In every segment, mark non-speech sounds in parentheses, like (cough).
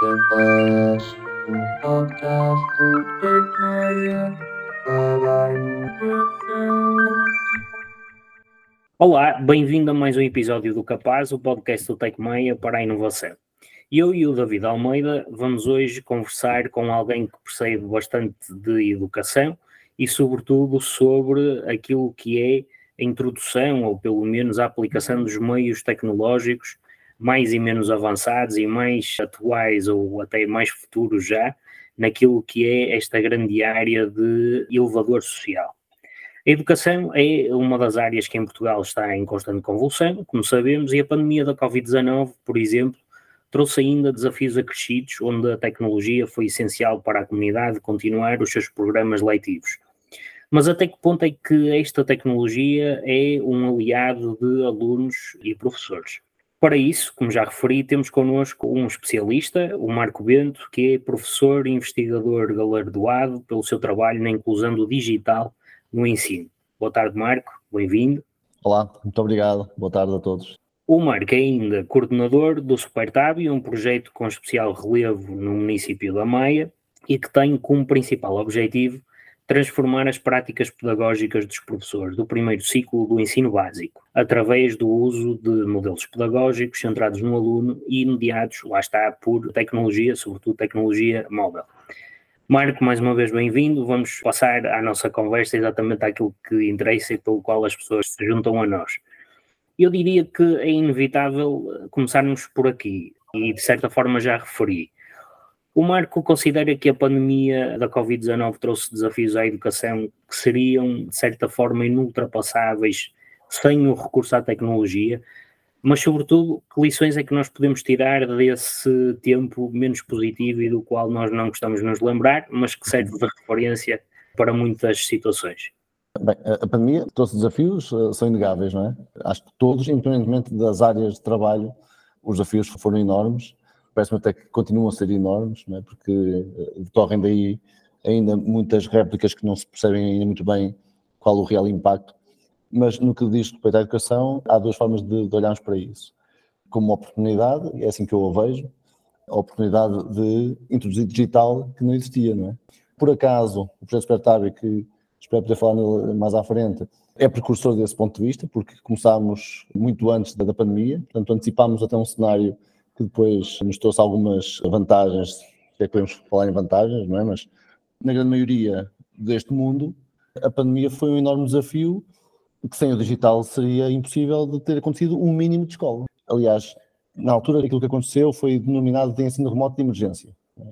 Capaz, um podcast do Tecmeia para a inovação. Olá, bem-vindo a mais um episódio do Capaz, o podcast do Tecmeia para a inovação. Eu e o David Almeida vamos hoje conversar com alguém que percebe bastante de educação e, sobretudo, sobre aquilo que é a introdução, ou pelo menos a aplicação dos meios tecnológicos mais e menos avançados e mais atuais ou até mais futuros já, naquilo que é esta grande área de elevador social. A educação é uma das áreas que em Portugal está em constante convulsão, como sabemos, e a pandemia da Covid-19, por exemplo, trouxe ainda desafios acrescidos, onde a tecnologia foi essencial para a comunidade continuar os seus programas letivos. Mas até que ponto é que esta tecnologia é um aliado de alunos e professores? Para isso, como já referi, temos connosco um especialista, o Marco Bento, que é professor e investigador galardoado pelo seu trabalho na inclusão do digital no ensino. Boa tarde, Marco, bem-vindo. Olá, muito obrigado. Boa tarde a todos. O Marco é ainda coordenador do SuperTab, um projeto com especial relevo no município da Maia e que tem como principal objetivo transformar as práticas pedagógicas dos professores do primeiro ciclo do ensino básico, através do uso de modelos pedagógicos centrados no aluno e mediados, lá está, por tecnologia, sobretudo tecnologia móvel. Marco, mais uma vez bem-vindo. Vamos passar à nossa conversa exatamente àquilo que interessa e pelo qual as pessoas se juntam a nós. Eu diria que é inevitável começarmos por aqui, e de certa forma já referi. O Marco considera que a pandemia da Covid-19 trouxe desafios à educação que seriam, de certa forma, inultrapassáveis sem o recurso à tecnologia, mas, sobretudo, que lições é que nós podemos tirar desse tempo menos positivo e do qual nós não gostamos de nos lembrar, mas que serve de referência para muitas situações? Bem, a pandemia trouxe desafios, eh, são inegáveis, não é? Acho que todos, independentemente das áreas de trabalho, os desafios foram enormes parece-me até que continuam a ser enormes, é? porque eh, decorrem daí ainda muitas réplicas que não se percebem ainda muito bem qual o real impacto, mas no que diz respeito à educação, há duas formas de, de olharmos para isso. Como uma oportunidade, e é assim que eu a vejo, a oportunidade de introduzir digital que não existia, não é? Por acaso, o projeto Supertab, que espero poder falar mais à frente, é precursor desse ponto de vista, porque começámos muito antes da, da pandemia, portanto antecipámos até um cenário que depois nos trouxe algumas vantagens, se é que podemos falar em vantagens, não é? Mas na grande maioria deste mundo, a pandemia foi um enorme desafio que sem o digital seria impossível de ter acontecido um mínimo de escola. Aliás, na altura aquilo que aconteceu foi denominado de ensino remoto de emergência. É?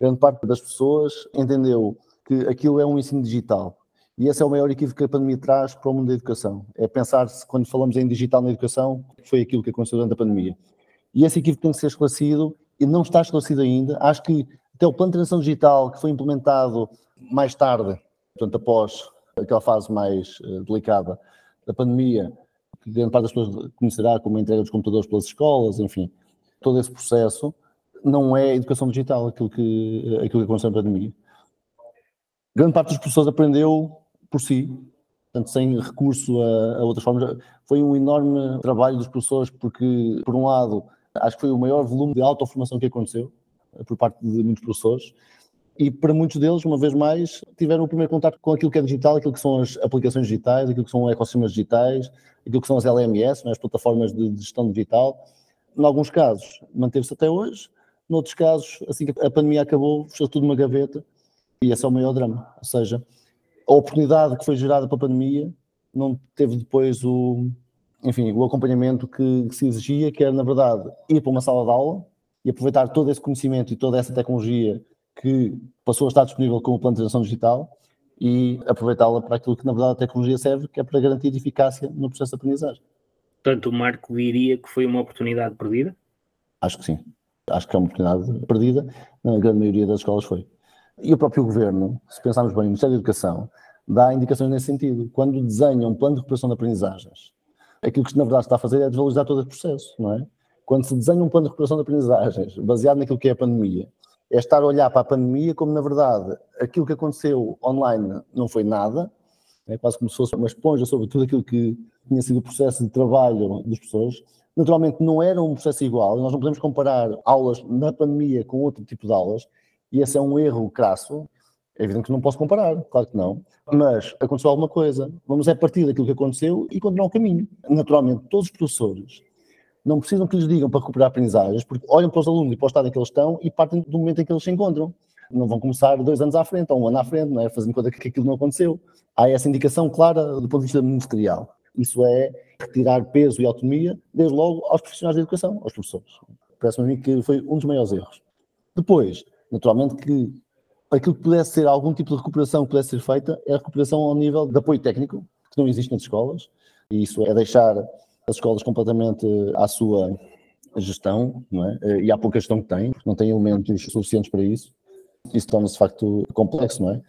Grande parte das pessoas entendeu que aquilo é um ensino digital. E esse é o maior equívoco que a pandemia traz para o mundo da educação. É pensar-se, quando falamos em digital na educação, foi aquilo que aconteceu durante a pandemia. E esse equívoco tem que ser esclarecido e não está esclarecido ainda. Acho que até o plano de transição digital que foi implementado mais tarde, portanto, após aquela fase mais uh, delicada da pandemia, que grande parte das pessoas conhecerá como a entrega dos computadores pelas escolas, enfim, todo esse processo não é educação digital, aquilo que, eh, aquilo que aconteceu na pandemia. Grande parte dos professores aprendeu por si, portanto, sem recurso a, a outras formas. Foi um enorme trabalho dos professores, porque, por um lado, Acho que foi o maior volume de autoformação que aconteceu eh, por parte de muitos professores. E para muitos deles, uma vez mais, tiveram o primeiro contato com aquilo que é digital, aquilo que são as aplicações digitais, aquilo que são ecossistemas digitais, aquilo que são as LMS, é? as plataformas de gestão digital. Em alguns casos, manteve-se até hoje. Noutros casos, assim que a pandemia acabou, fechou tudo numa gaveta. E esse é o maior drama. Ou seja, a oportunidade que foi gerada pela pandemia não teve depois o, enfim, o acompanhamento que, que, se exigia, que era, na verdade, ir para uma sala de aula e aproveitar todo esse conhecimento e toda essa tecnologia que passou a estar disponível como plano de transição digital e aproveitá-la para aquilo que, na verdade, a tecnologia serve, que é para garantir eficácia no processo de aprendizagem. Portanto, o Marco diria que foi uma oportunidade perdida? Acho que sim. Acho que é uma oportunidade perdida, na grande maioria das escolas foi. E o próprio governo, se pensarmos bem, o Ministério da Educação, dá indicações nesse sentido. Quando desenha um plano de recuperação de aprendizagens aquilo que na verdade está a fazer é desvalorizar todo esse processo, não é? Quando se desenha um plano de recuperação de aprendizagens baseado naquilo que é a pandemia, é estar a olhar para a pandemia como na verdade aquilo que aconteceu online não foi nada, é quase como se fosse uma esponja sobre tudo aquilo que tinha sido o processo de trabalho dos professores. Naturalmente não era um processo igual, nós não podemos comparar aulas na pandemia com outro tipo de aulas, e esse é um erro crasso. É evidente que não posso comparar, claro que não, mas aconteceu alguma coisa. Vamos é partir daquilo que aconteceu e continuar o caminho. Naturalmente, todos os professores não precisam que lhes digam para recuperar aprendizagens, porque olham para os alunos e para o estado em que eles estão e partem do momento em que eles se encontram. Não vão começar dois anos à frente ou um ano à frente, não é? fazendo conta que aquilo não aconteceu. Há essa indicação clara do ponto de vista ministerial. Isso é retirar peso e autonomia, desde logo, aos profissionais da educação, aos professores. Parece-me a mim que foi um dos maiores erros. Depois, naturalmente que aquilo que pudesse ser algum tipo de recuperação que pudesse ser feita é a recuperação ao nível de apoio técnico, que não existe nas escolas, e isso é deixar as escolas completamente à sua gestão, não é? E há pouca gestão que têm, não têm elementos suficientes para isso. Isso torna-se de facto complexo, não é?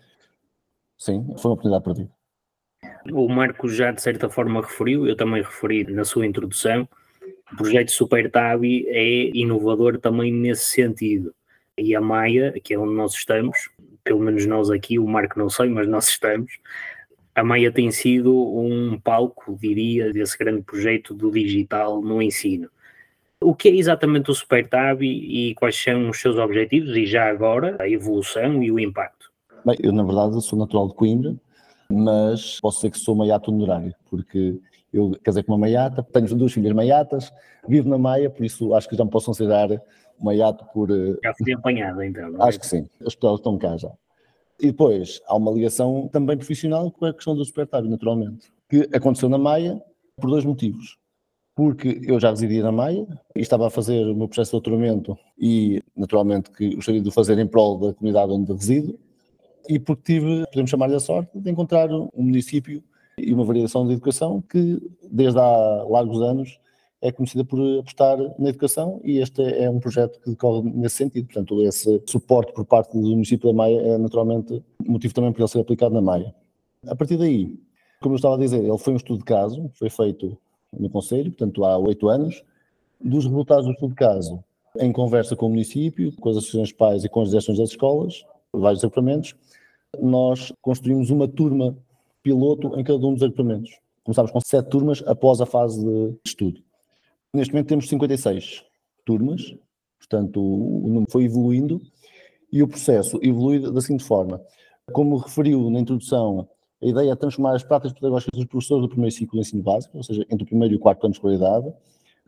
Sim, foi uma oportunidade perdida. O Marco já de certa forma referiu, eu também referi na sua introdução, o projeto Super Tabi é inovador também nesse sentido. E a Maia, que é onde nós estamos, pelo menos nós aqui, o Marco não sei, mas nós estamos, a Maia tem sido um palco, diria, desse grande projeto do digital no ensino. O que é exatamente o SuperTab e quais são os seus objetivos e já agora a evolução e o impacto? Bem, eu na verdade sou natural de Coimbra, mas posso dizer que sou maiato honorário, porque eu casei com uma maiata, tenho duas filhas maiatas, vivo na Maia, por isso acho que já me posso considerar maiato por... Eh, já fui apanhado então. É? Acho que sim, as pessoas estão cá já. E depois há uma ligação também profissional com a questão do supertário, naturalmente, que aconteceu na Maia por dois motivos. Porque eu já residia na Maia e estava a fazer o meu processo de doutoramento e, naturalmente, que gostaria de o fazer em prol da comunidade onde resido e porque tive, podemos chamar-lhe a sorte, de encontrar um município e uma variação de educação que, desde há largos anos, é conhecida por apostar na educação e este é um projeto que decorre nesse sentido. Portanto, esse suporte por parte do município da Maia é naturalmente motivo também para ele ser aplicado na Maia. A partir daí, como eu estava a dizer, ele foi um estudo de caso, foi feito no Conselho, portanto há oito anos. Dos resultados do estudo de caso, em conversa com o município, com as associações pais e com as direções das escolas, vários agrupamentos, nós construímos uma turma piloto em cada um dos agrupamentos. Começámos com sete turmas após a fase de estudo. Neste momento temos 56 turmas, portanto o número foi evoluindo e o processo evolui da seguinte forma. Como referiu na introdução, a ideia é transformar as práticas pedagógicas dos professores do primeiro ciclo de ensino básico, ou seja, entre o primeiro e o quarto ano de escolaridade,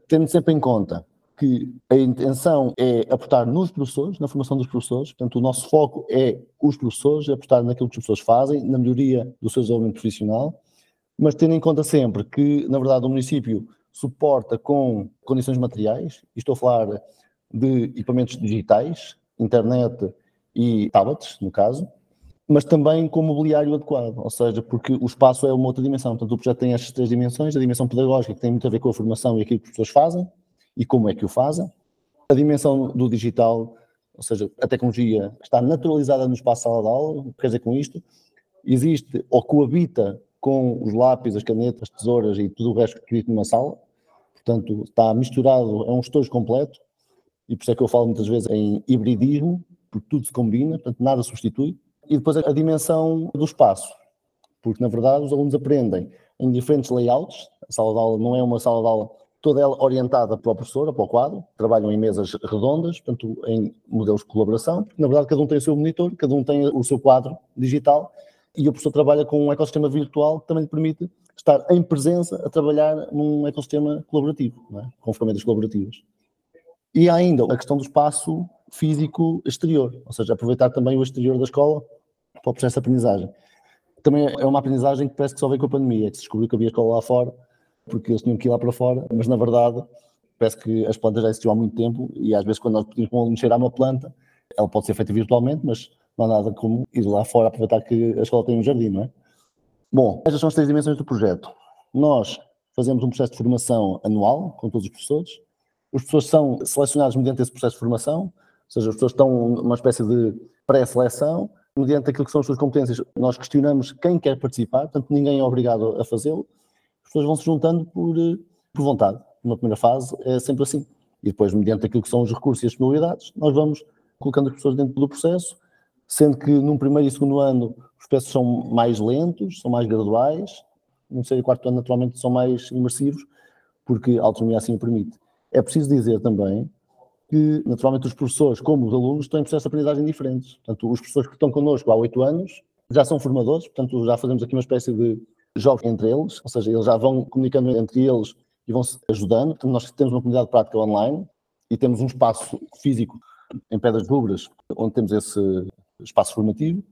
tendo sempre em conta que a intenção é apostar nos professores, na formação dos professores, portanto o nosso foco é os professores, é apostar naquilo que os professores fazem, na melhoria do seu desenvolvimento profissional, mas tendo em conta sempre que, na verdade, o município suporta com condições materiais, estou a falar de equipamentos digitais, internet e tablets, no caso, mas também com mobiliário adequado, ou seja, porque o espaço é uma outra dimensão. Portanto, o projeto tem estas três dimensões: a dimensão pedagógica, que tem muito a ver com a formação e aquilo que as pessoas fazem e como é que o fazem, a dimensão do digital, ou seja, a tecnologia está naturalizada no espaço sala de aula, o que quer dizer com isto? Existe ou coabita com os lápis, as canetas, as tesouras e tudo o resto que existe numa sala, portanto, está misturado, é um estojo completo, e por isso é que eu falo muitas vezes em hibridismo, porque tudo se combina, portanto, nada substitui. E depois a dimensão do espaço, porque na verdade os alunos aprendem em diferentes layouts. A sala de aula não é uma sala de aula toda ela orientada para o professor, para o quadro, trabalham em mesas redondas, portanto, em modelos de colaboração, na verdade cada um tem o seu monitor, cada um tem o seu quadro digital, e o professor trabalha com um ecossistema virtual que também lhe permite estar em presença a trabalhar num ecossistema colaborativo, é? com ferramentas colaborativas. E há ainda a questão do espaço físico exterior, ou seja, aproveitar também o exterior da escola para o processo de aprendizagem. Também é uma aprendizagem que parece que só veio com a pandemia, que se descobriu que havia escola lá fora, porque eles tinham que ir lá para fora, mas na verdade parece que as plantas já existiam há muito tempo e às vezes quando nós pedimos para um aluno cheirar uma planta, ela pode ser feita virtualmente, mas não há nada como ir lá fora aproveitar que a escola tem um jardim, não é? Bom, estas são as três dimensões do projeto. Nós fazemos um processo de formação anual com todos os professores. Os professores são selecionados mediante esse processo de formação, ou seja, os professores estão numa espécie de pré-seleção, mediante aquilo que são as suas competências. Nós questionamos quem quer participar, portanto, ninguém é obrigado a fazê-lo. As pessoas vão se juntando por, por vontade. Numa primeira fase é sempre assim. E depois, mediante aquilo que são os recursos e as disponibilidades, nós vamos colocando as pessoas dentro do processo sendo que num primeiro e segundo ano os processos são mais lentos, são mais graduais, no terceiro e quarto ano naturalmente são mais imersivos, porque a autonomia assim o permite. É preciso dizer também que, naturalmente, os professores, como os alunos, têm processos de aprendizagem diferentes. Portanto, os professores que estão connosco há oito anos já são formadores, portanto, já fazemos aqui uma espécie de jogos entre eles, ou seja, eles já vão comunicando entre eles e vão se ajudando. Portanto, nós temos uma comunidade de prática online e temos um espaço físico em Pedras Rubras, onde temos esse espaço formativo.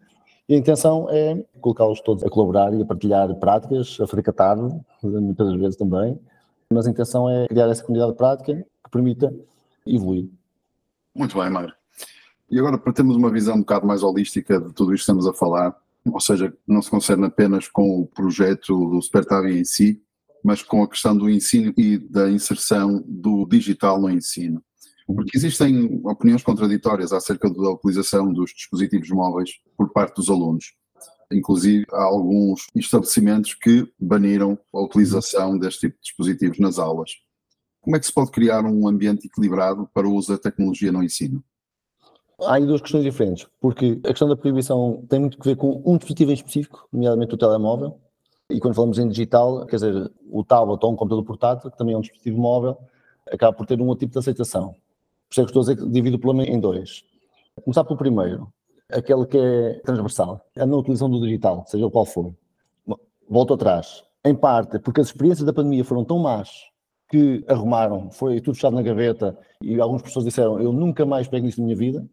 E a intenção é colocá-los todos a colaborar e a partilhar práticas, a fazer muitas vezes também. Mas a intenção é criar essa comunidade de prática que permita evoluir. Muito bem, Mário. E agora, para termos uma visão um bocado mais holística de tudo isto que estamos a falar, ou seja, não se concerne apenas com o projeto do Supertavi em si, mas com a questão do ensino e da inserção do digital no ensino. Porque existem opiniões contraditórias acerca da utilização dos dispositivos móveis por parte dos alunos. Inclusive, há alguns estabelecimentos que baniram a utilização deste tipo de dispositivos nas aulas. Como é que se pode criar um ambiente equilibrado para o uso da tecnologia no ensino? Há aí duas questões diferentes, porque a questão da proibição tem muito a ver com um dispositivo em específico, nomeadamente o telemóvel, e quando falamos em digital, quer dizer, o tablet ou um computador portátil, que também é um dispositivo móvel, acaba por ter um outro tipo de aceitação. Por isso é que estou a dizer que divido o problema em dois. Começar pelo primeiro, aquele que é transversal, a não utilização do digital, seja o qual for. Volto atrás. Em parte, porque as experiências da pandemia foram tão más que arrumaram, foi tudo fechado na gaveta e algumas pessoas disseram eu nunca mais pego nisso na minha vida,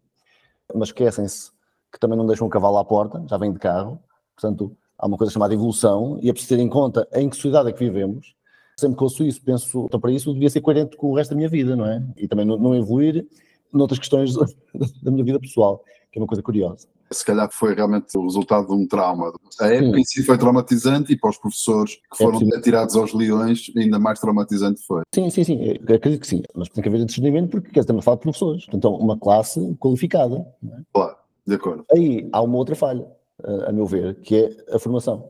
mas esquecem-se que também não deixam o cavalo à porta, já vem de carro, portanto há uma coisa chamada evolução e é preciso ter em conta em que sociedade é que vivemos sempre que ouço isso, penso, então para isso devia ser coerente com o resto da minha vida, não é? E também não, não evoluir noutras questões (laughs) da minha vida pessoal, que é uma coisa curiosa. Se calhar foi realmente o resultado de um trauma. A época Sim. em si foi traumatizante e para os professores que é foram é atirados aos leões, ainda mais traumatizante foi. Sim, sim, sim, eu acredito que sim, mas tem que haver discernimento porque quer dizer, falar de professores, então uma classe qualificada. É? Claro, de acordo. Aí há uma outra falha, a meu ver, que é a formação.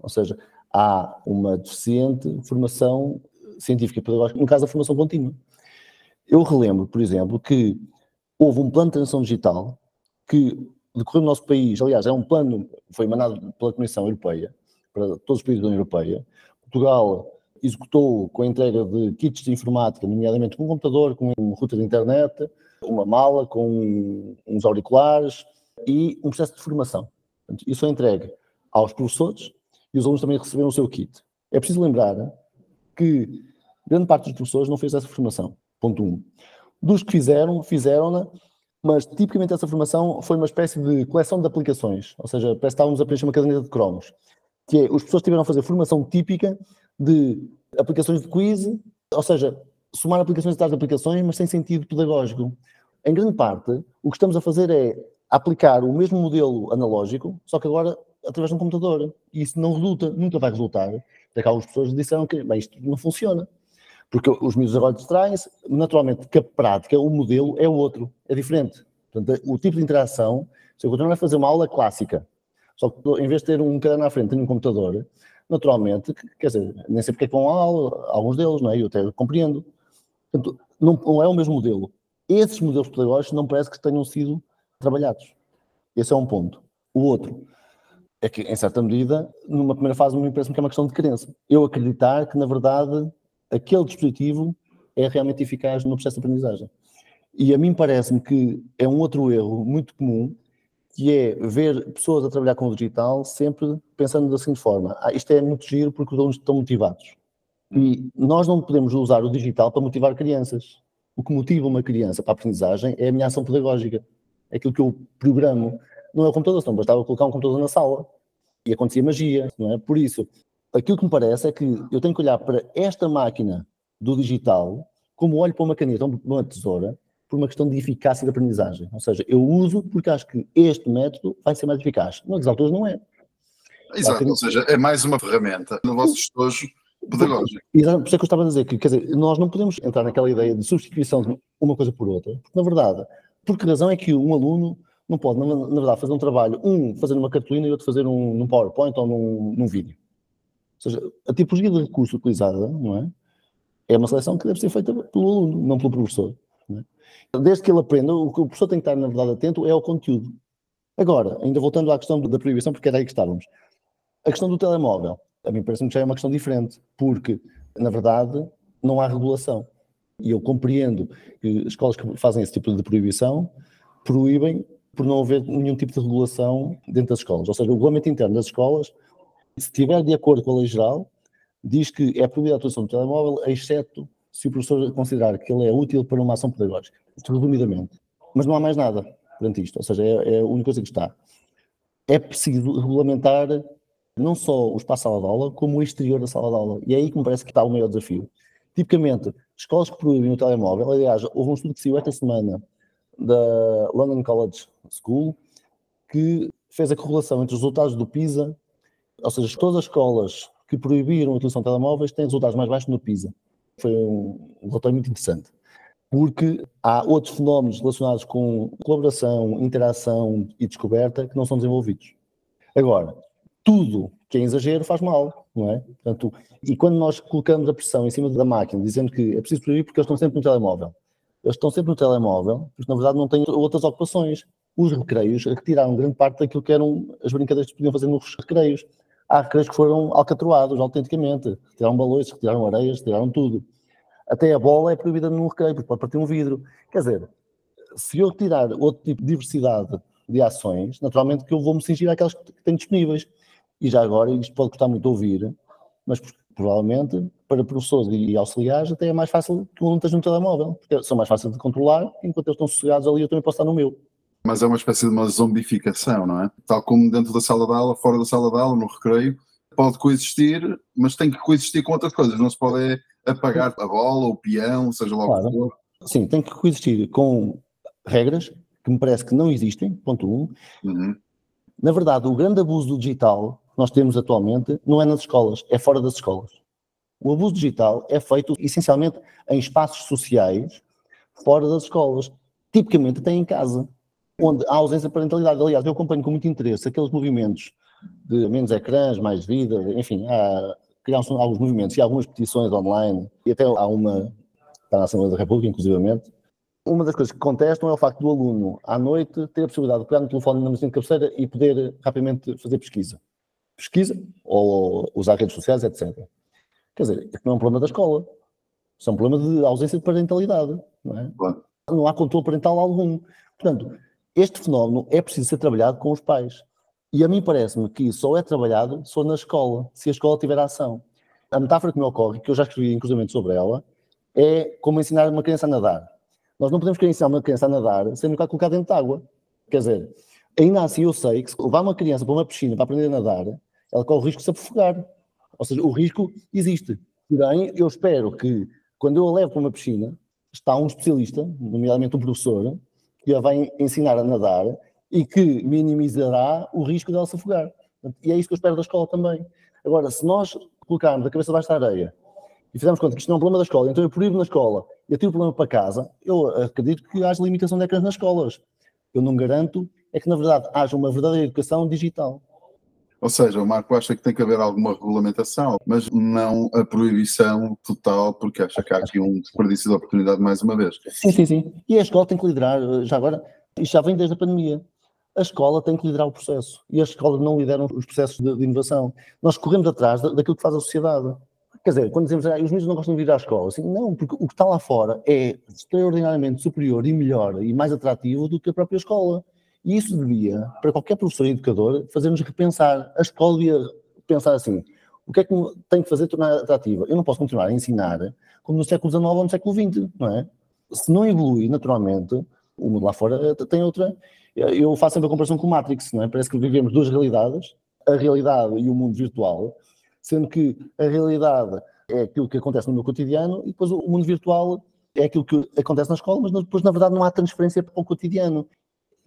Ou seja, há uma deficiente formação científica e pedagógica, no caso da formação contínua. Eu relembro, por exemplo, que houve um plano de transição digital que decorreu no nosso país, aliás, é um plano, foi emanado pela Comissão Europeia, para todos os países da União Europeia. Portugal executou com a entrega de kits de informática, nomeadamente com um computador, com um router de internet, uma mala com uns auriculares e um processo de formação. Isso é entregue aos professores e os alunos também receberam o seu kit. É preciso lembrar que grande parte dos professores não fez essa formação. Ponto 1. Um. Dos que fizeram, fizeram-na, mas tipicamente essa formação foi uma espécie de coleção de aplicações, ou seja, parece que estávamos a preencher uma caderneta de cromos, que é, os professores tiveram a fazer formação típica de aplicações de quiz, ou seja, somar aplicações atrás de aplicações, mas sem sentido pedagógico. Em grande parte, o que estamos a fazer é aplicar o mesmo modelo analógico, só que agora através de um computador. E isso não resulta, nunca vai resultar. Até que algumas pessoas disseram que bem, isto não funciona. Porque os miúdos agora distraem-se, naturalmente que a prática, o modelo é outro, é diferente. Portanto, o tipo de interação, se eu continuar a fazer uma aula clássica, só que em vez de ter um caderno à frente, tenho um computador, naturalmente, quer dizer, nem sei porque é que vão à aula, alguns deles, não é? Eu até compreendo. Portanto, não, não é o mesmo modelo. Esses modelos pedagógicos não parece que tenham sido trabalhados. Esse é um ponto. O outro, é que, em certa medida, numa primeira fase, me parece que é uma questão de crença. Eu acreditar que, na verdade, aquele dispositivo é realmente eficaz no processo de aprendizagem. E a mim parece-me que é um outro erro muito comum, que é ver pessoas a trabalhar com o digital sempre pensando da seguinte forma: ah, isto é muito giro porque os alunos estão motivados. E nós não podemos usar o digital para motivar crianças. O que motiva uma criança para a aprendizagem é a minha ação pedagógica. É aquilo que eu programo não é o computador, senão bastava colocar um computador na sala e acontecia magia, não é? Por isso, aquilo que me parece é que eu tenho que olhar para esta máquina do digital como olho para uma caneta ou uma tesoura por uma questão de eficácia de aprendizagem. Ou seja, eu uso porque acho que este método vai ser mais eficaz. Nas alturas não é. Exato, ou seja, é mais uma ferramenta no vosso estojo pedagógico. Exato, por isso é que eu estava a dizer que, quer dizer, nós não podemos entrar naquela ideia de substituição de uma coisa por outra, porque na verdade, por que razão é que um aluno não pode, na, verdade, fazer um trabalho, um fazer numa cartolina e outro fazer um, PowerPoint ou num, num vídeo. Ou seja, a tipologia de recurso utilizada, não é? É uma seleção que deve ser feita pelo aluno, não pelo professor. É? Desde que ele aprenda, o que o professor tem que estar, na verdade, atento é ao conteúdo. Agora, ainda voltando à questão da proibição, porque era aí que estávamos. A questão do telemóvel, a mim parece-me que já é uma questão diferente, porque, na verdade, não há regulação. E eu compreendo que escolas que fazem esse tipo de proibição proíbem por não haver nenhum tipo de regulação dentro das escolas. Ou seja, o regulamento interno das escolas, se estiver de acordo com a lei geral, diz que é proibida a utilização do telemóvel, exceto se o professor considerar que ele é útil para uma ação pedagógica, resumidamente. Mas não há mais nada perante isto, ou seja, é, é a única coisa que está. É preciso regulamentar não só o espaço sala de aula, como o exterior da sala de aula. E é aí que me parece que está o maior desafio. Tipicamente, escolas que proíbem o telemóvel, aliás, houve um estudo que saiu esta semana da London College School, que fez a correlação entre os resultados do PISA, ou seja, todas as escolas que proibiram a utilização de telemóveis têm resultados mais baixos no PISA. Foi um relatório muito interessante. Porque há outros fenómenos relacionados com colaboração, interação e descoberta que não são desenvolvidos. Agora, tudo que é exagero faz mal, não é? Portanto, e quando nós colocamos a pressão em cima da máquina, dizendo que é preciso proibir porque eles estão sempre no telemóvel, eles estão sempre no telemóvel, porque na verdade não têm outras ocupações. Os recreios retiraram grande parte daquilo que eram as brincadeiras que podiam fazer nos recreios. Há recreios que foram alcatroados autenticamente, retiraram balões, retiraram areias, retiraram tudo. Até a bola é proibida num recreio, porque pode partir um vidro. Quer dizer, se eu retirar outro tipo de diversidade de ações, naturalmente que eu vou me cingir àquelas que tenho disponíveis. E já agora, isto pode custar muito ouvir, mas provavelmente para professores e auxiliares até é mais fácil que o aluno esteja no telemóvel, porque são mais fáceis de controlar, enquanto eles estão sossegados ali eu também posso estar no meu. Mas é uma espécie de uma zombificação, não é? Tal como dentro da sala de aula, fora da sala de aula, no recreio, pode coexistir, mas tem que coexistir com outras coisas, não se pode apagar a bola, o peão, seja lá o que for. Sim, tem que coexistir com regras que me parece que não existem, ponto um. Uhum. Na verdade, o grande abuso do digital que nós temos atualmente não é nas escolas, é fora das escolas. O abuso digital é feito essencialmente em espaços sociais fora das escolas, tipicamente até em casa, onde há ausência de parentalidade. Aliás, eu acompanho com muito interesse aqueles movimentos de menos ecrãs, mais vida, enfim, há, criaram-se alguns movimentos e algumas petições online, e até há uma para a Assembleia da República, inclusivamente. Uma das coisas que contestam é o facto do aluno, à noite, ter a possibilidade de pegar no telefone na mesinha de cabeceira e poder rapidamente fazer pesquisa. Pesquisa, ou usar redes sociais, etc. Quer dizer, isto não é um problema da escola. Isso é um problema de ausência de parentalidade. Não, é? Não há controle parental algum. Portanto, este fenómeno é preciso ser trabalhado com os pais. E a mim parece-me que só é trabalhado só na escola, se a escola tiver ação. A metáfora que me ocorre, que eu já escrevi inclusive sobre ela, é como ensinar uma criança a nadar. Nós não podemos querer ensinar uma criança a nadar sendo que colocar dentro de água. Quer dizer, ainda assim eu sei que se levar uma criança para uma piscina para aprender a nadar, ela corre o risco de se afogar. Ou seja, o risco existe. Porém, eu espero que, quando eu a levo para uma piscina, está um especialista, nomeadamente um professor, que a vai ensinar a nadar e que minimizará o risco dela se afogar. E é isso que eu espero da escola também. Agora, se nós colocarmos a cabeça debaixo da areia e fizermos conta que isto não é um problema da escola, então eu proíbo na escola e eu tiro o problema para casa, eu acredito que haja limitação de ecrãs nas escolas. Eu não garanto é que, na verdade, haja uma verdadeira educação digital. Ou seja, o Marco acha que tem que haver alguma regulamentação, mas não a proibição total, porque acha que há aqui um desperdício de oportunidade mais uma vez. Sim, sim, sim. E a escola tem que liderar, já agora, isto já vem desde a pandemia. A escola tem que liderar o processo e as escolas não lideram os processos de, de inovação. Nós corremos atrás daquilo que faz a sociedade. Quer dizer, quando dizemos ah, os meninos não gostam de vir à escola, assim, não, porque o que está lá fora é extraordinariamente superior e melhor e mais atrativo do que a própria escola. E isso devia, para qualquer professor e educador, fazer-nos repensar. A escola devia pensar assim: o que é que tem que fazer tornar atrativa? Eu não posso continuar a ensinar como no século XIX ou no século XX, não é? Se não evolui naturalmente, o mundo lá fora tem outra. Eu faço sempre a comparação com o Matrix, não é? Parece que vivemos duas realidades, a realidade e o mundo virtual, sendo que a realidade é aquilo que acontece no meu cotidiano e depois o mundo virtual é aquilo que acontece na escola, mas depois, na verdade, não há transferência para o cotidiano.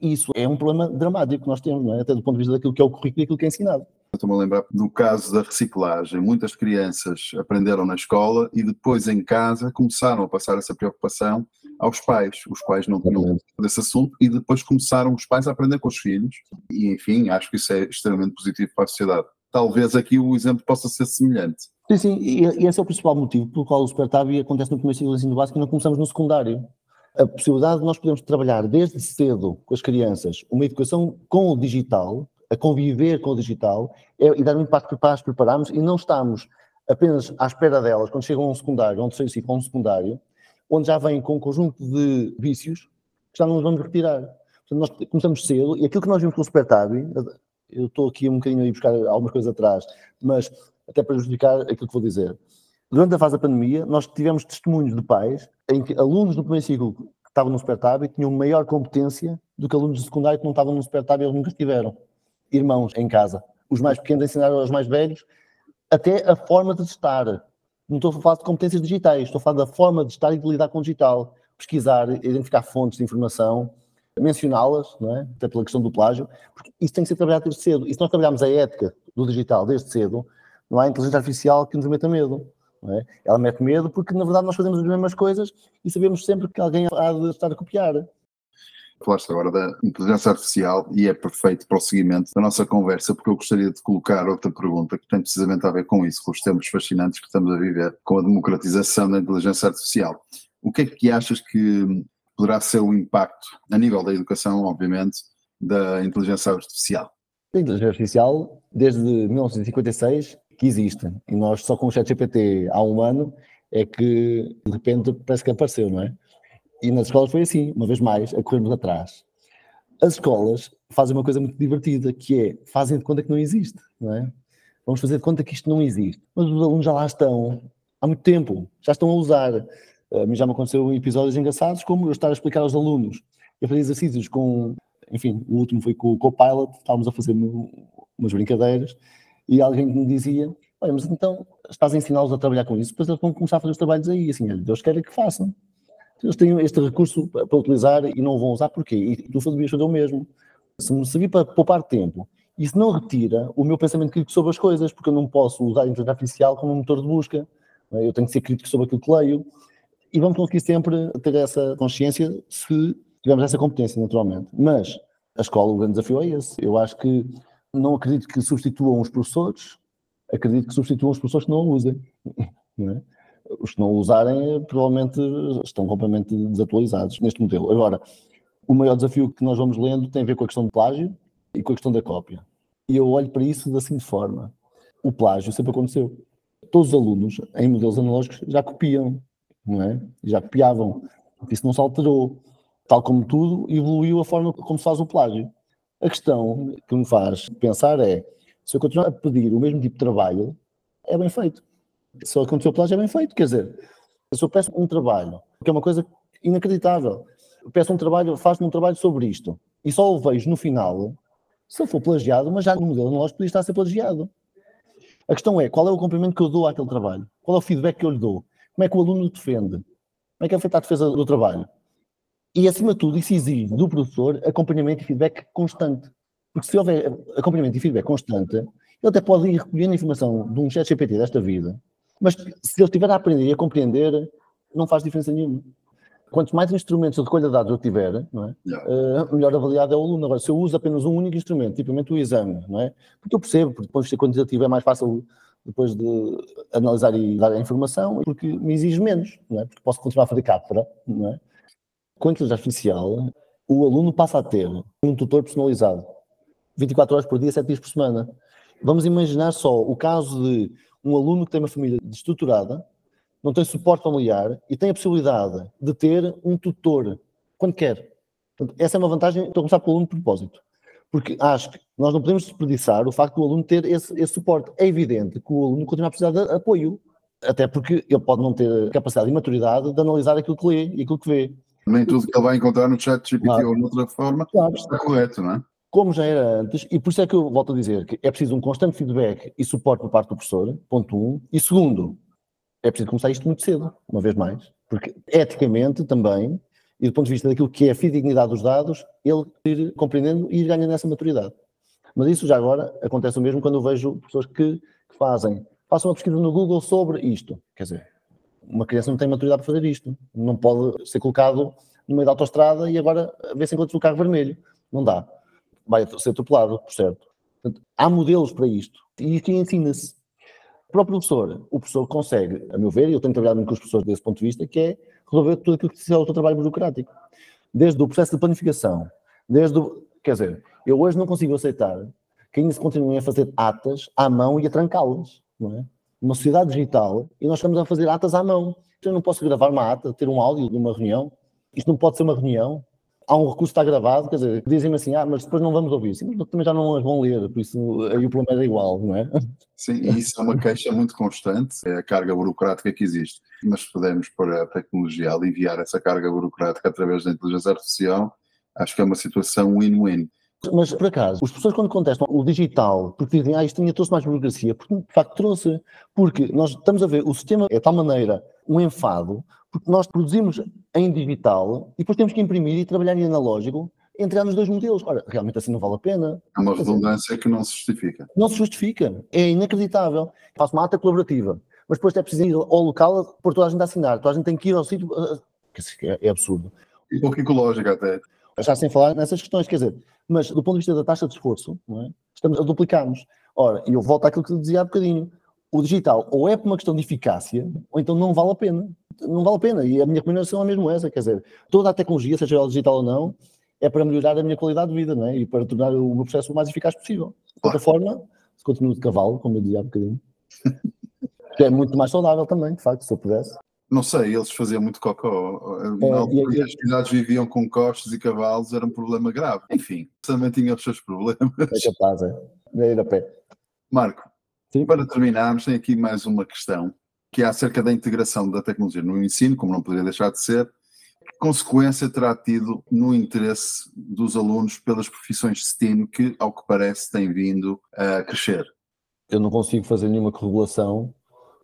E isso é um problema dramático que nós temos, não é? até do ponto de vista daquilo que é o currículo e aquilo que é ensinado. Estou-me a lembrar do caso da reciclagem. Muitas crianças aprenderam na escola e depois em casa começaram a passar essa preocupação aos pais. Os pais não tinham desse assunto e depois começaram os pais a aprender com os filhos. E enfim, acho que isso é extremamente positivo para a sociedade. Talvez aqui o exemplo possa ser semelhante. Sim, sim, e esse é o principal motivo pelo qual o Supertabi acontece no primeiro ciclo de ensino básico e não começamos no secundário a possibilidade de nós podermos trabalhar desde cedo com as crianças uma educação com o digital, a conviver com o digital, é, e dar um impacto para as prepararmos e não estamos apenas à espera delas, quando chegam a um secundário, a um terceiro ciclo, um secundário, onde já vêm com um conjunto de vícios que já não nos vamos retirar. Portanto, nós começamos cedo e aquilo que nós vimos com o Super Tabi, eu estou aqui um bocadinho a ir buscar algumas coisas atrás, mas até para justificar aquilo que vou dizer. Durante a fase da pandemia, nós tivemos testemunhos de pais em que alunos do primeiro ciclo que estavam no Super Tabi tinham maior competência do que alunos do secundário que não estavam no Super Tabi e nunca estiveram. Irmãos em casa. Os mais pequenos ensinaram aos mais velhos até a forma de estar. Não estou a falar de competências digitais, estou a falar da forma de estar e de lidar com o digital. Pesquisar, identificar fontes de informação, mencioná-las, é? até pela questão do plágio, porque isso tem que ser trabalhado desde cedo. E se nós trabalharmos a ética do digital desde cedo, não há inteligência artificial que nos meta medo. É? Ela mete medo porque, na verdade, nós fazemos as mesmas coisas e sabemos sempre que alguém há de estar a copiar. Falaste agora da inteligência artificial e é perfeito para o seguimento da nossa conversa, porque eu gostaria de colocar outra pergunta que tem precisamente a ver com isso, com os tempos fascinantes que estamos a viver, com a democratização da inteligência artificial. O que é que achas que poderá ser o impacto, a nível da educação, obviamente, da inteligência artificial? A inteligência artificial, desde 1956, que existe. E nós só com o ChatGPT há um ano é que, de repente, parece que apareceu, não é? E nas escolas foi assim, uma vez mais, a corrermos atrás. As escolas fazem uma coisa muito divertida, que é, fazem de conta que não existe, não é? Vamos fazer de conta que isto não existe. Mas os alunos já lá estão, há muito tempo, já estão a usar. A mim já me aconteceu episódios engraçados, como eu estar a explicar aos alunos. Eu fazia exercícios com, enfim, o último foi com o Copilot, estávamos a fazer umas brincadeiras, e alguém me dizia, olha, mas então estás a ensiná-los a trabalhar com isso, depois eles vão começar a fazer os trabalhos aí, assim, Deus quer que façam. Eles têm este recurso para utilizar e não vão usar, porquê? E tu devias fazer o mesmo. Se me servir para poupar tempo, isso não retira o meu pensamento crítico sobre as coisas, porque eu não posso usar a inteligência artificial como um motor de busca. É? Eu tenho que ser crítico sobre aquilo que leio. E vamos conseguir sempre ter essa consciência se tivermos essa competência, naturalmente. Mas a escola, o grande desafio é esse. Eu acho que não acredito que substituam os professores, acredito que substituam os professores que não o usem. (laughs) Não é? Os que não o usarem provavelmente estão completamente desatualizados neste modelo. Agora, o maior desafio que nós vamos lendo tem a ver com a questão do plágio e com a questão da cópia. E eu olho para isso da seguinte forma: o plágio sempre aconteceu. Todos os alunos, em modelos analógicos, já copiam, não é? Já copiavam. Isso não se alterou. Tal como tudo, evoluiu a forma como se faz o plágio. A questão que me faz pensar é: se eu continuar a pedir o mesmo tipo de trabalho, é bem feito. Se aconteceu plágio, é bem feito. Quer dizer, se eu peço um trabalho, que é uma coisa inacreditável, eu peço um trabalho, faço-me um trabalho sobre isto, e só o vejo no final, se eu for plagiado, mas já no modelo analógico podia estar a ser plagiado. A questão é, qual é o cumprimento que eu dou àquele trabalho? Qual é o feedback que eu lhe dou? Como é que o aluno defende? Como é que é feita a defesa do trabalho? E, acima de tudo, isso exige do professor acompanhamento e feedback constante. Porque se houver acompanhamento e feedback constante, ele até pode ir recolhendo informação de um chat GPT desta vida, mas se ele estiver a aprender e a compreender, não faz diferença nenhuma. Quanto mais instrumentos de recolha de dados eu tiver, é? Uh, melhor avaliado é o aluno. Agora, se eu uso apenas um único instrumento, tipicamente o exame, não é? Porque eu percebo, porque depois de ser quantitativo é mais fácil depois de analisar e dar a informação, porque me exige menos, não é? Porque posso continuar a fazer captura, não é? Com a inteligência artificial, o aluno passa a ter um tutor personalizado, 24 horas por dia, 7 dias por semana. Vamos imaginar só o caso de um aluno que tem uma família destruturada, não tem suporte familiar e tem a possibilidade de ter um tutor quando quer. Portanto, essa é uma vantagem, estou a começar pelo aluno de propósito. Porque acho que nós não podemos desperdiçar o facto do aluno ter esse, esse suporte. É evidente que o aluno continua a precisar de apoio, até porque ele pode não ter capacidade e maturidade de analisar aquilo que lê e aquilo que vê. Nem tudo que ele vai encontrar no chat GPT claro. ou noutra forma claro. está correto, não é? Como já era antes, e por isso é que eu volto a dizer que é preciso um constante feedback e suporte por parte do professor, ponto um. E segundo, é preciso começar isto muito cedo, uma vez mais. Porque eticamente também, e do ponto de vista daquilo que é a fidedignidade dos dados, ele ir compreendendo e ir ganhando essa maturidade. Mas isso já agora acontece o mesmo quando eu vejo pessoas que, que fazem, façam uma pesquisa no Google sobre isto. Quer dizer, uma criança não tem maturidade para fazer isto. Não pode ser colocado no meio da autostrada e agora ver se encontra o carro vermelho. Não dá. Vai ser atropelado, por certo. Portanto, há modelos para isto. E isto ensina-se. Para o professor, o professor consegue, a meu ver, e eu tenho trabalhado muito com os professores desse ponto de vista, que é resolver tudo aquilo que é o seu trabalho burocrático. Desde o processo de planificação, desde o, Quer dizer, eu hoje não consigo aceitar que ainda se continuem a fazer atas à mão e a trancá-las, não é? Numa sociedade digital e nós estamos a fazer atas à mão. Eu não posso gravar uma ata, ter um áudio de uma reunião. Isto não pode ser uma reunião. Há um recurso que está gravado, quer dizer, dizem-me assim, ah, mas depois não vamos ouvir. Sim, mas também já não as vão ler, por isso aí o problema é igual, não é? Sim, isso é uma queixa muito constante, é a carga burocrática que existe. Mas se pudermos para a tecnologia aliviar essa carga burocrática através da inteligência artificial, acho que é uma situação win-win. Mas, por acaso, as pessoas quando contestam o digital, porque dizem, ah, isto tinha trouxe mais burocracia, porque de facto trouxe. Porque nós estamos a ver, o sistema é de tal maneira um enfado, porque nós produzimos em digital e depois temos que imprimir e trabalhar em analógico, entrar nos dois modelos. Ora, realmente assim não vale a pena. É uma redundância que não se justifica. Não se justifica. É inacreditável. Faço uma ata colaborativa, mas depois é preciso ir ao local por toda a gente a assinar. Toda a gente tem que ir ao sítio. É, é absurdo. E pouco ecológico até. Já sem falar nessas questões, quer dizer, mas do ponto de vista da taxa de esforço, é? estamos a duplicarmos. Ora, e eu volto àquilo que eu dizia há bocadinho. O digital ou é por uma questão de eficácia, ou então não vale a pena. Não vale a pena. E a minha recomendação é mesmo essa, quer dizer, toda a tecnologia, seja ela digital ou não, é para melhorar a minha qualidade de vida, não é? E para tornar o meu processo o mais eficaz possível. De outra forma, se continuo de cavalo, como eu dizia há bocadinho, (laughs) que é muito mais saudável também, de facto, se eu pudesse. Não sei, eles faziam muito cocó. É, e, e, as cidades viviam com costas e cavalos, era um problema grave. Enfim, também tinha os seus problemas. É capaz, é. é ir a pé. Marco, Sim. para terminarmos, tem aqui mais uma questão, que é acerca da integração da tecnologia no ensino, como não poderia deixar de ser. Que consequência terá tido no interesse dos alunos pelas profissões STEAM que, ao que parece, têm vindo a crescer? Eu não consigo fazer nenhuma correlação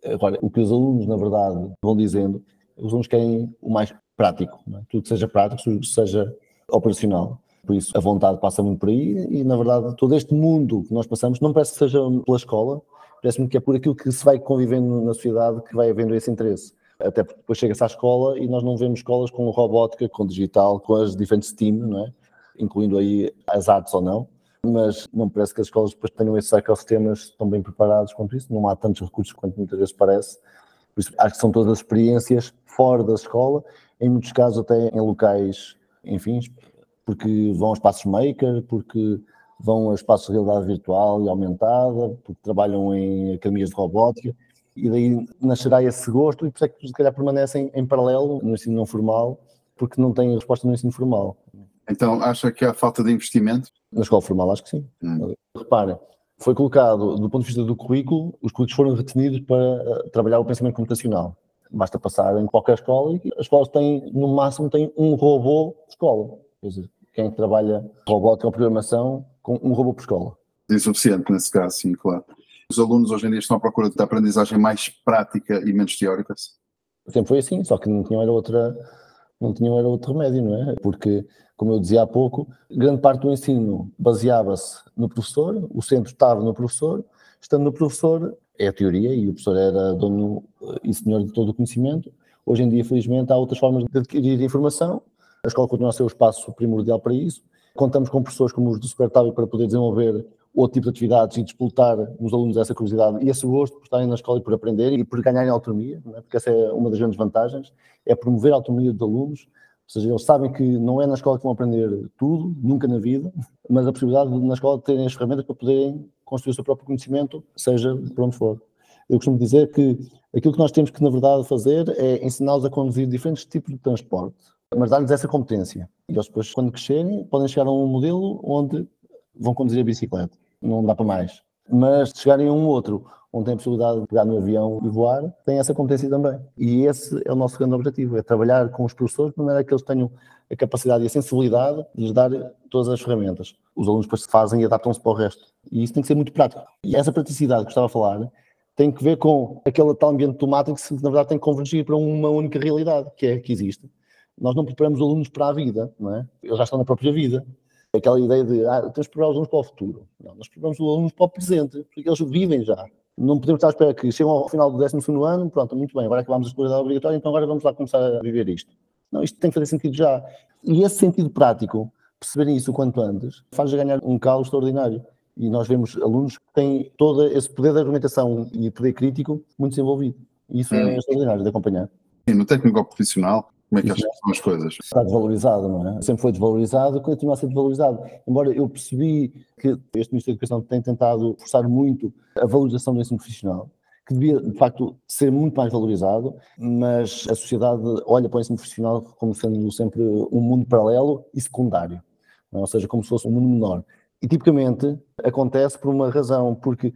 Agora, o que os alunos, na verdade, vão dizendo, os alunos querem o mais prático, é? tudo que seja prático, tudo que seja operacional. Por isso, a vontade passa muito por aí e, na verdade, todo este mundo que nós passamos não parece que seja pela escola, parece-me que é por aquilo que se vai convivendo na sociedade que vai havendo esse interesse. Até porque depois chega-se à escola e nós não vemos escolas com robótica, com digital, com as diferentes STEAM, não é? incluindo aí as artes ou não mas não parece que as escolas depois tenham esses ecossistemas tão bem preparados quanto isso, não há tantos recursos quanto muitas vezes parece. Por isso, acho que são todas as experiências fora da escola, em muitos casos até em locais, enfim, porque vão a espaços maker, porque vão a espaços de realidade virtual e aumentada, porque trabalham em academias de robótica, e daí nascerá esse gosto, e por isso é que se calhar permanecem em paralelo no ensino não formal, porque não têm resposta no ensino formal. Então, acha que há falta de investimento? Na escola formal, acho que sim. Hum. Repara, foi colocado, do ponto de vista do currículo, os currículos foram retenidos para eh, trabalhar o pensamento computacional. Basta passar em qualquer escola e as escolas têm, no máximo, têm um robô de escola. Quer dizer, quem trabalha robótica ou programação com um robô por escola. É insuficiente nesse caso, sim, claro. Os alunos hoje em dia estão à procura de aprendizagem mais prática e menos teórica? Sempre foi assim, só que não tinham era outra, não tinham era outro remédio, não é? Porque como eu dizia há pouco, grande parte do ensino baseava-se no professor, o centro estava no professor, estando no professor, é a teoria, e o professor era dono e senhor de todo o conhecimento. Hoje em dia, felizmente, há outras formas de adquirir informação, a escola continua a ser o espaço primordial para isso. Contamos com professores como os do Supertável para poder desenvolver outro tipo de atividades e disputar nos alunos essa curiosidade e esse gosto por estarem na escola e por aprender e por ganharem autonomia, é? porque essa é uma das grandes vantagens, é promover a autonomia dos alunos ou seja, eles sabem que não é na escola que vão aprender tudo, nunca na vida, mas a possibilidade de na escola terem as ferramentas para poderem construir o seu próprio conhecimento, seja por onde for. Eu costumo dizer que aquilo que nós temos que, na verdade, fazer é ensiná-los a conduzir diferentes tipos de transporte, mas dar-lhes essa competência. E eles depois, quando crescerem, podem chegar a um modelo onde vão conduzir a bicicleta. Não dá para mais. Mas se chegarem a um outro onde tem a possibilidade de pegar no avião e voar, tem essa competência também. E esse é o nosso grande objetivo, é trabalhar com os professores de maneira que eles tenham a capacidade e a sensibilidade de lhes dar todas as ferramentas. Os alunos depois se fazem e adaptam-se para o resto. E isso tem que ser muito prático. E essa praticidade que estava a falar tem que ver com aquele tal ambiente automático que, na verdade, tem que convergir para uma única realidade, que é que existe. Nós não preparamos os alunos para a vida, não é? Eles já estão na própria vida. Aquela ideia de, ah, temos que preparar os alunos para o futuro. Não, nós preparamos os alunos para o presente, porque eles vivem já. Não podemos estar à espera que cheguem ao final do 12 ano, pronto, muito bem, agora acabamos a escolaridade obrigatória, então agora vamos lá começar a viver isto. Não, isto tem que fazer sentido já. E esse sentido prático, perceberem isso o quanto antes, faz ganhar um calo extraordinário. E nós vemos alunos que têm todo esse poder de argumentação e poder crítico muito desenvolvido. E isso é hum. extraordinário de acompanhar. Sim, no técnico profissional, como é que que são as coisas? Está desvalorizado, não é? Sempre foi desvalorizado e continua a ser desvalorizado. Embora eu percebi que este Ministério da Educação tem tentado forçar muito a valorização do ensino profissional, que devia, de facto, ser muito mais valorizado, mas a sociedade olha para o ensino profissional como sendo sempre um mundo paralelo e secundário, é? ou seja, como se fosse um mundo menor. E tipicamente acontece por uma razão, porque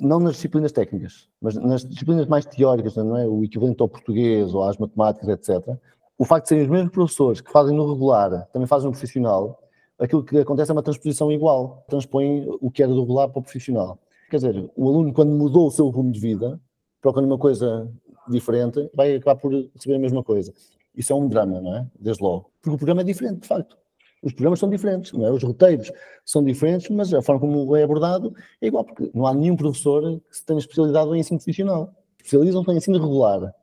não nas disciplinas técnicas, mas nas disciplinas mais teóricas, não é? O equivalente ao português ou às matemáticas, etc. O facto de serem os mesmos professores que fazem no regular, também fazem no profissional, aquilo que acontece é uma transposição igual, transpõem o que era do regular para o profissional. Quer dizer, o aluno, quando mudou o seu rumo de vida, procura uma coisa diferente, vai acabar por receber a mesma coisa. Isso é um drama, não é? Desde logo. Porque o programa é diferente, de facto. Os programas são diferentes, é? Os roteiros são diferentes, mas a forma como é abordado é igual, porque não há nenhum professor que tenha especialidade em ensino profissional. Especializam-se em ensino regular,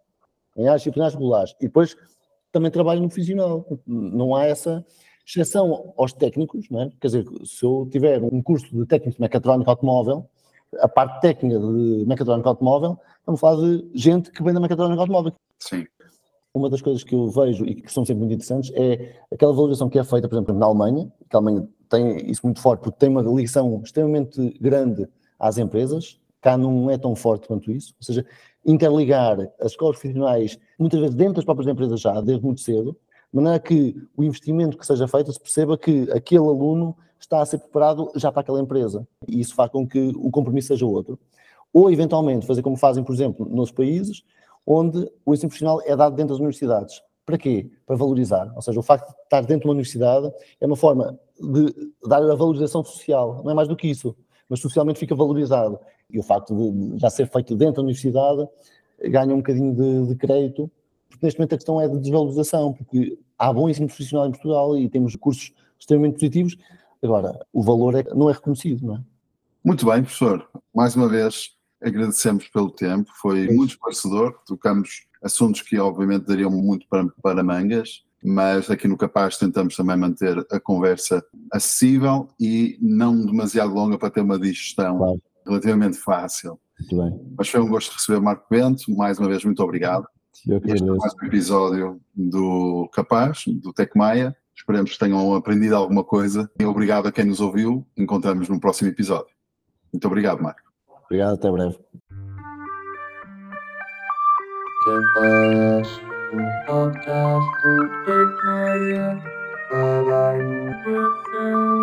em áreas disciplinares regulares. E depois também trabalham no profissional. Não há essa exceção aos técnicos, não é? Quer dizer, se eu tiver um curso de técnico de mecatrónica automóvel, a parte técnica de mecatrónica automóvel, estamos falar de gente que vem da mecatrónica automóvel. Sim. Uma das coisas que eu vejo e que são sempre muito interessantes é aquela valorização que é feita, por exemplo, na Alemanha, que a Alemanha tem isso muito forte porque tem uma ligação extremamente grande às empresas, cá não é tão forte quanto isso, ou seja, interligar as escolas profissionais, muitas vezes dentro das próprias empresas já, desde muito cedo, de maneira que o investimento que seja feito se perceba que aquele aluno está a ser preparado já para aquela empresa. E isso faz com que o compromisso seja outro. Ou, eventualmente, fazer como fazem, por exemplo, nos países, onde o ensino profissional é dado dentro das universidades. Para quê? Para valorizar. Ou seja, o facto de estar dentro de uma universidade é uma forma de dar a valorização social. Não é mais do que isso. Mas socialmente fica valorizado. E o facto de já ser feito dentro da universidade ganha um bocadinho de, de crédito. Porque neste momento a questão é de desvalorização. Porque há bom ensino profissional em Portugal e temos cursos extremamente positivos. Agora, o valor é, não é reconhecido, não é? Muito bem, professor. Mais uma vez, agradecemos pelo tempo, foi Sim. muito esclarecedor, tocamos assuntos que obviamente dariam muito para, para mangas, mas aqui no Capaz tentamos também manter a conversa acessível e não demasiado longa para ter uma digestão Claro. relativamente fácil. Muito bem. Mas foi um gosto receber o Marco Bento, mais uma vez muito obrigado. Eu que Este é mais um episódio do Capaz, do Tecmaia. Esperemos que tenham aprendido alguma coisa e obrigado a quem nos ouviu. Encontramos no próximo episódio. Muito obrigado, Marco. Obrigado, até breve. Capaz, um podcast do Tecmaia para a inovação.